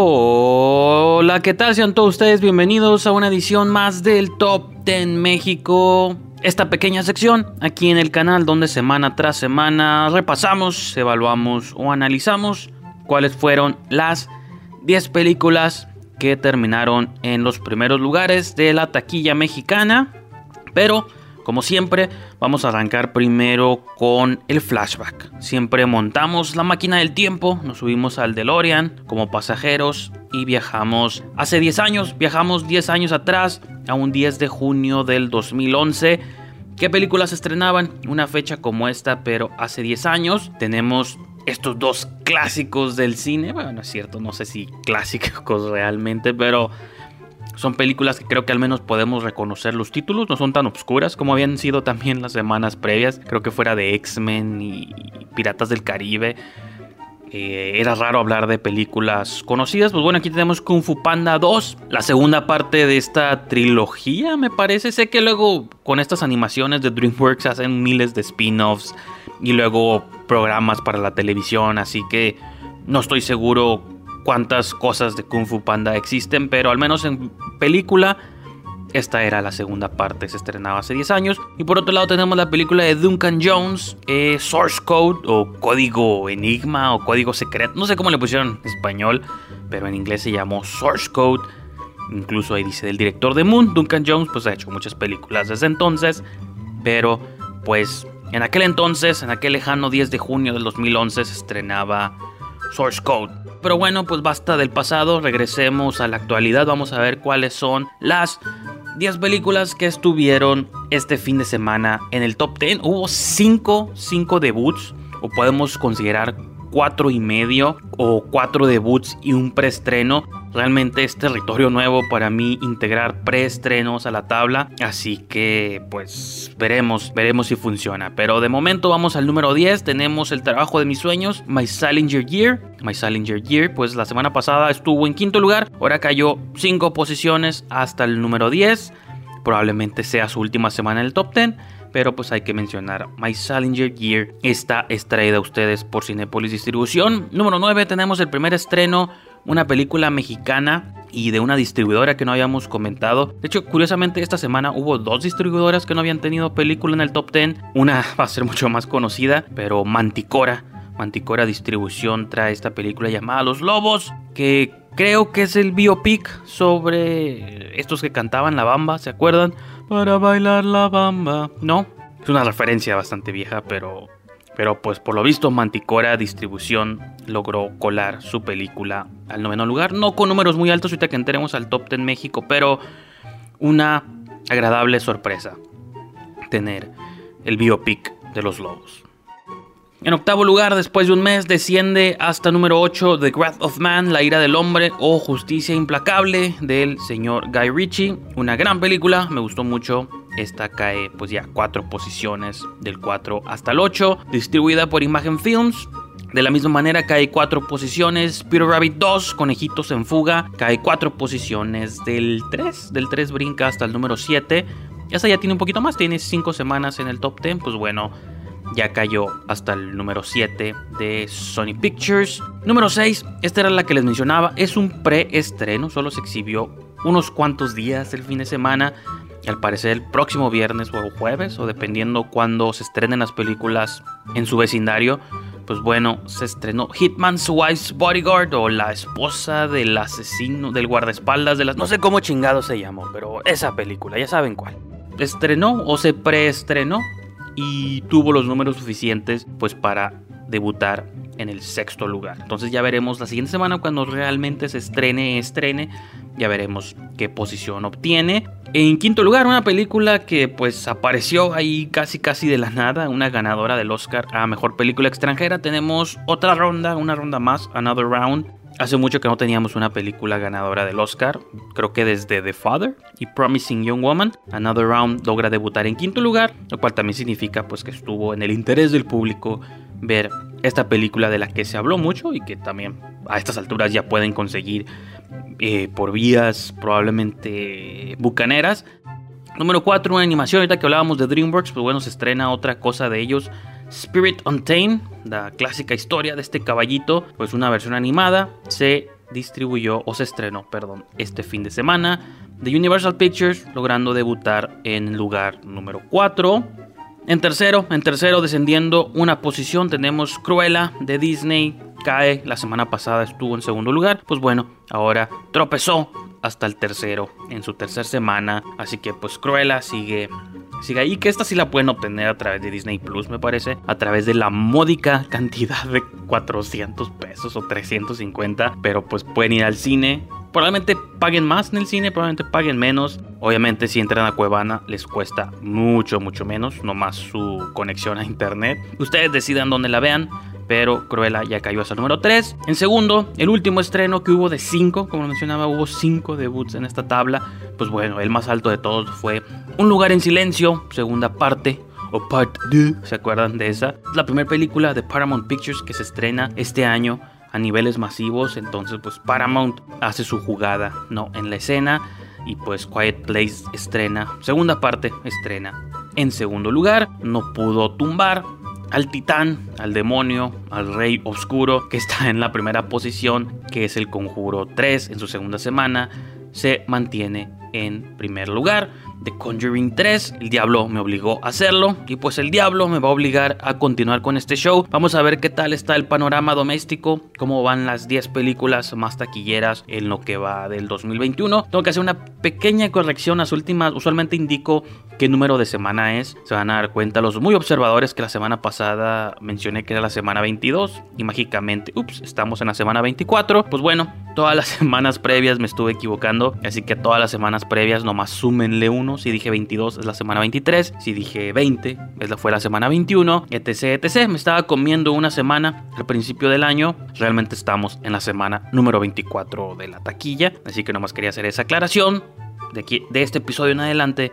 Hola, ¿qué tal? Sean todos ustedes bienvenidos a una edición más del Top 10 México. Esta pequeña sección aquí en el canal donde semana tras semana repasamos, evaluamos o analizamos cuáles fueron las 10 películas que terminaron en los primeros lugares de la taquilla mexicana. Pero como siempre, vamos a arrancar primero con el flashback. Siempre montamos la máquina del tiempo, nos subimos al DeLorean como pasajeros y viajamos hace 10 años, viajamos 10 años atrás, a un 10 de junio del 2011. ¿Qué películas estrenaban? Una fecha como esta, pero hace 10 años. Tenemos estos dos clásicos del cine. Bueno, es cierto, no sé si clásicos realmente, pero son películas que creo que al menos podemos reconocer los títulos, no son tan obscuras como habían sido también las semanas previas. Creo que fuera de X-Men y Piratas del Caribe. Eh, era raro hablar de películas conocidas. Pues bueno, aquí tenemos Kung Fu Panda 2, la segunda parte de esta trilogía, me parece. Sé que luego con estas animaciones de DreamWorks hacen miles de spin-offs y luego programas para la televisión, así que no estoy seguro cuántas cosas de Kung Fu Panda existen, pero al menos en película esta era la segunda parte, se estrenaba hace 10 años. Y por otro lado tenemos la película de Duncan Jones, eh, Source Code o Código Enigma o Código Secreto, no sé cómo le pusieron en español, pero en inglés se llamó Source Code. Incluso ahí dice del director de Moon, Duncan Jones, pues ha hecho muchas películas desde entonces, pero pues en aquel entonces, en aquel lejano 10 de junio del 2011 se estrenaba Source Code. Pero bueno, pues basta del pasado, regresemos a la actualidad, vamos a ver cuáles son las 10 películas que estuvieron este fin de semana en el top 10. Hubo 5, 5 debuts, o podemos considerar 4 y medio, o 4 debuts y un preestreno. Realmente es territorio nuevo para mí integrar preestrenos a la tabla. Así que pues veremos, veremos si funciona. Pero de momento vamos al número 10. Tenemos el trabajo de mis sueños, My Salinger Year. My Salinger Year, pues la semana pasada estuvo en quinto lugar. Ahora cayó 5 posiciones hasta el número 10. Probablemente sea su última semana en el top 10 pero pues hay que mencionar My Salinger Year está extraída a ustedes por Cinepolis Distribución. Número 9 tenemos el primer estreno una película mexicana y de una distribuidora que no habíamos comentado. De hecho, curiosamente esta semana hubo dos distribuidoras que no habían tenido película en el top 10. Una va a ser mucho más conocida, pero Manticora. Manticora Distribución trae esta película llamada Los Lobos, que creo que es el biopic sobre estos que cantaban la bamba, ¿se acuerdan? Para bailar la bamba. No, es una referencia bastante vieja, pero pero pues por lo visto Manticora Distribución logró colar su película al noveno lugar. No con números muy altos ahorita que entremos al top 10 México, pero una agradable sorpresa tener el biopic de los lobos. En octavo lugar, después de un mes, desciende hasta número 8 The Wrath of Man, La ira del hombre o Justicia implacable del señor Guy Ritchie. Una gran película, me gustó mucho. Esta cae pues ya cuatro posiciones del 4 hasta el 8, distribuida por Imagen Films. De la misma manera cae cuatro posiciones Peter Rabbit 2, Conejitos en Fuga, cae cuatro posiciones del 3, del 3 brinca hasta el número 7. Esta ya tiene un poquito más, tiene 5 semanas en el top 10, pues bueno, ya cayó hasta el número 7 de Sony Pictures. Número 6, esta era la que les mencionaba, es un preestreno, solo se exhibió unos cuantos días el fin de semana al parecer el próximo viernes o jueves, o dependiendo cuando se estrenen las películas en su vecindario, pues bueno, se estrenó Hitman's Wife's Bodyguard o la esposa del asesino, del guardaespaldas de las... No sé cómo chingado se llamó, pero esa película, ya saben cuál. Estrenó o se preestrenó y tuvo los números suficientes pues para debutar en el sexto lugar. Entonces ya veremos la siguiente semana cuando realmente se estrene, estrene, ya veremos qué posición obtiene. En quinto lugar, una película que pues apareció ahí casi casi de la nada, una ganadora del Oscar a Mejor Película Extranjera. Tenemos otra ronda, una ronda más, Another Round. Hace mucho que no teníamos una película ganadora del Oscar, creo que desde The Father y Promising Young Woman. Another Round logra debutar en quinto lugar, lo cual también significa pues que estuvo en el interés del público ver esta película de la que se habló mucho y que también a estas alturas ya pueden conseguir eh, por vías probablemente bucaneras. Número 4, una animación, ahorita que hablábamos de DreamWorks, pues bueno, se estrena otra cosa de ellos. Spirit Untamed, la clásica historia de este caballito, pues una versión animada, se distribuyó o se estrenó, perdón, este fin de semana de Universal Pictures, logrando debutar en lugar número 4. En tercero, en tercero descendiendo una posición tenemos Cruella de Disney, cae, la semana pasada estuvo en segundo lugar, pues bueno, ahora tropezó hasta el tercero en su tercera semana, así que pues Cruella sigue sigue ahí que esta sí la pueden obtener a través de Disney Plus, me parece, a través de la módica cantidad de 400 pesos o 350, pero pues pueden ir al cine Probablemente paguen más en el cine, probablemente paguen menos. Obviamente si entran a Cuevana les cuesta mucho, mucho menos, nomás su conexión a internet. Ustedes decidan dónde la vean, pero Cruella ya cayó hasta el número 3. En segundo, el último estreno que hubo de 5, como mencionaba, hubo 5 debuts en esta tabla. Pues bueno, el más alto de todos fue Un lugar en silencio, segunda parte, o Part 2, ¿se acuerdan de esa? La primera película de Paramount Pictures que se estrena este año a niveles masivos, entonces pues Paramount hace su jugada, ¿no? En la escena y pues Quiet Place estrena, segunda parte estrena. En segundo lugar, no pudo tumbar al titán, al demonio, al rey oscuro que está en la primera posición, que es el Conjuro 3 en su segunda semana, se mantiene en primer lugar. The Conjuring 3. El diablo me obligó a hacerlo y pues el diablo me va a obligar a continuar con este show. Vamos a ver qué tal está el panorama doméstico, cómo van las 10 películas más taquilleras en lo que va del 2021. Tengo que hacer una pequeña corrección. Las últimas, usualmente indico qué número de semana es. Se van a dar cuenta los muy observadores que la semana pasada mencioné que era la semana 22 y mágicamente, ups, estamos en la semana 24. Pues bueno, todas las semanas previas me estuve equivocando, así que todas las semanas previas nomás súmenle si dije 22 es la semana 23. Si dije 20 es la, fue la semana 21. Etc, etc. Me estaba comiendo una semana al principio del año. Realmente estamos en la semana número 24 de la taquilla. Así que nomás quería hacer esa aclaración. De, aquí, de este episodio en adelante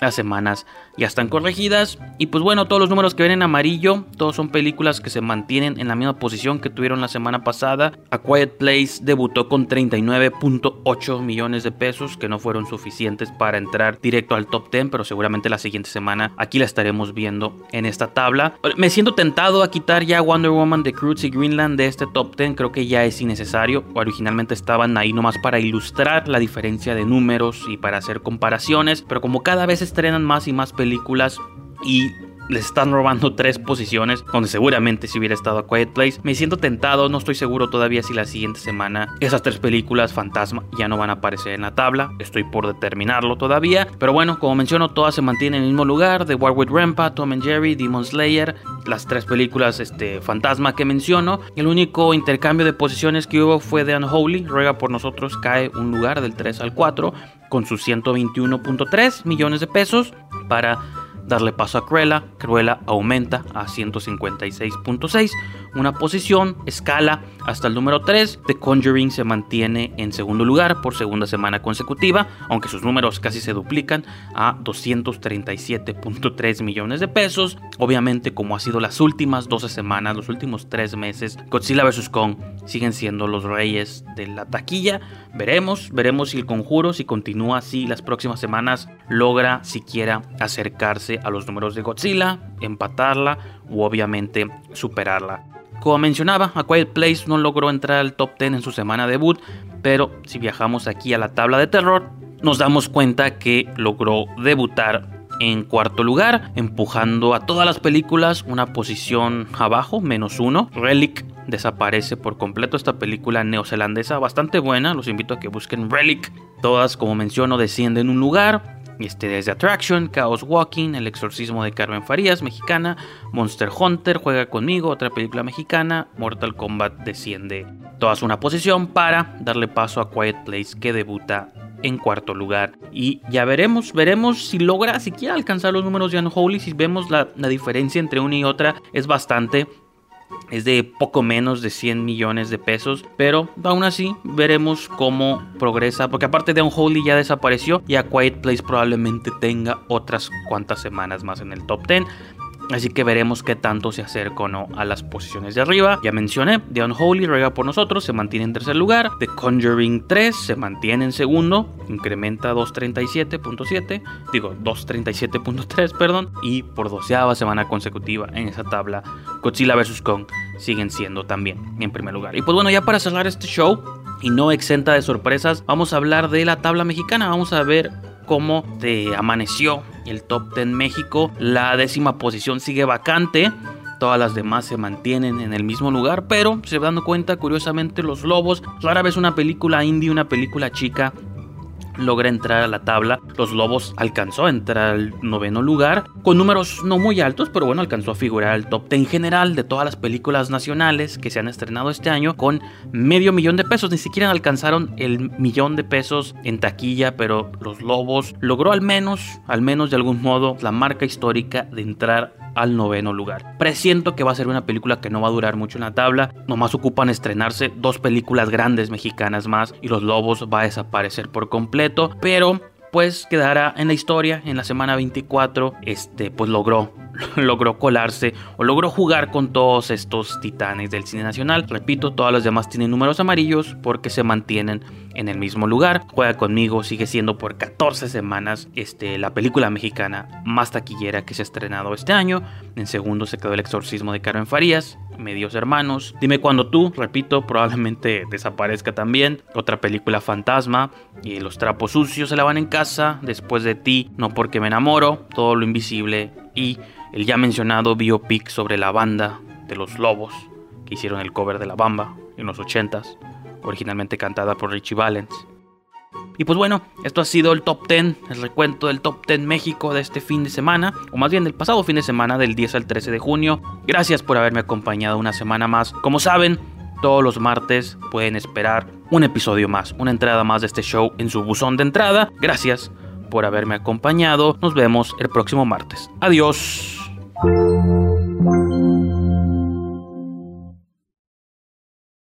las semanas ya están corregidas. Y pues bueno, todos los números que ven en amarillo, todos son películas que se mantienen en la misma posición que tuvieron la semana pasada. A Quiet Place debutó con 39.8 millones de pesos, que no fueron suficientes para entrar directo al top 10, pero seguramente la siguiente semana aquí la estaremos viendo en esta tabla. Me siento tentado a quitar ya Wonder Woman de Cruz y Greenland de este top 10, creo que ya es innecesario. Originalmente estaban ahí nomás para ilustrar la diferencia de números y para hacer comparaciones, pero como cada vez estrenan más y más películas y les están robando tres posiciones donde seguramente si hubiera estado a Quiet Place. Me siento tentado, no estoy seguro todavía si la siguiente semana esas tres películas fantasma ya no van a aparecer en la tabla. Estoy por determinarlo todavía. Pero bueno, como menciono, todas se mantienen en el mismo lugar. The War with Rampa, Tom and Jerry, Demon Slayer. Las tres películas este, fantasma que menciono. El único intercambio de posiciones que hubo fue de Unholy. Ruega por nosotros cae un lugar del 3 al 4 con sus 121.3 millones de pesos para darle paso a Cruella. Cruella aumenta a 156.6, una posición, escala hasta el número 3. The Conjuring se mantiene en segundo lugar por segunda semana consecutiva, aunque sus números casi se duplican a 237.3 millones de pesos. Obviamente, como ha sido las últimas 12 semanas, los últimos 3 meses, Godzilla vs. Kong siguen siendo los reyes de la taquilla. Veremos, veremos si el conjuro, si continúa así las próximas semanas, logra siquiera acercarse a los números de Godzilla, empatarla o obviamente superarla. Como mencionaba, A Quiet Place no logró entrar al top 10 en su semana debut, pero si viajamos aquí a la tabla de terror, nos damos cuenta que logró debutar en cuarto lugar, empujando a todas las películas una posición abajo, menos uno. Relic desaparece por completo esta película neozelandesa bastante buena, los invito a que busquen Relic. Todas, como menciono, descienden un lugar. Este, desde Attraction, Chaos Walking, El exorcismo de Carmen Farías, mexicana, Monster Hunter, Juega conmigo, otra película mexicana, Mortal Kombat desciende todas una posición para darle paso a Quiet Place que debuta en cuarto lugar. Y ya veremos, veremos si logra siquiera alcanzar los números de Unholy. Si vemos la, la diferencia entre una y otra es bastante es de poco menos de 100 millones de pesos, pero aún así veremos cómo progresa, porque aparte de Unholy ya desapareció y A Quiet Place probablemente tenga otras cuantas semanas más en el top 10. Así que veremos qué tanto se acerca o no a las posiciones de arriba. Ya mencioné, The Unholy ruega por nosotros, se mantiene en tercer lugar. The Conjuring 3 se mantiene en segundo, incrementa 237.7, digo 237.3, perdón. Y por doceava semana consecutiva en esa tabla, Godzilla vs. Kong siguen siendo también en primer lugar. Y pues bueno, ya para cerrar este show, y no exenta de sorpresas, vamos a hablar de la tabla mexicana. Vamos a ver cómo te amaneció el top 10 México. La décima posición sigue vacante. Todas las demás se mantienen en el mismo lugar, pero se dando cuenta, curiosamente, los Lobos, rara vez una película indie, una película chica, logra entrar a la tabla. Los Lobos alcanzó a entrar al noveno lugar, con números no muy altos, pero bueno, alcanzó a figurar al top 10 general de todas las películas nacionales que se han estrenado este año, con medio millón de pesos. Ni siquiera alcanzaron el millón de pesos en taquilla, pero Los Lobos logró al menos, al menos de algún modo, la marca histórica de entrar al noveno lugar. Presiento que va a ser una película que no va a durar mucho en la tabla, nomás ocupan estrenarse dos películas grandes mexicanas más y Los Lobos va a desaparecer por completo, pero pues quedará en la historia en la semana 24 este pues logró logró colarse o logró jugar con todos estos titanes del cine nacional. Repito, todas las demás tienen números amarillos porque se mantienen en el mismo lugar. Juega conmigo, sigue siendo por 14 semanas este, la película mexicana más taquillera que se ha estrenado este año. En segundo se quedó El exorcismo de Carmen Farías, Medios Hermanos. Dime cuando tú, repito, probablemente desaparezca también. Otra película fantasma y Los trapos sucios se la van en casa. Después de ti, no porque me enamoro, todo lo invisible y el ya mencionado biopic sobre la banda de los Lobos, que hicieron el cover de La Bamba en los 80s, originalmente cantada por Richie Valens. Y pues bueno, esto ha sido el top 10, el recuento del top 10 México de este fin de semana, o más bien del pasado fin de semana del 10 al 13 de junio. Gracias por haberme acompañado una semana más. Como saben, todos los martes pueden esperar un episodio más, una entrada más de este show en su buzón de entrada. Gracias por haberme acompañado. Nos vemos el próximo martes. Adiós.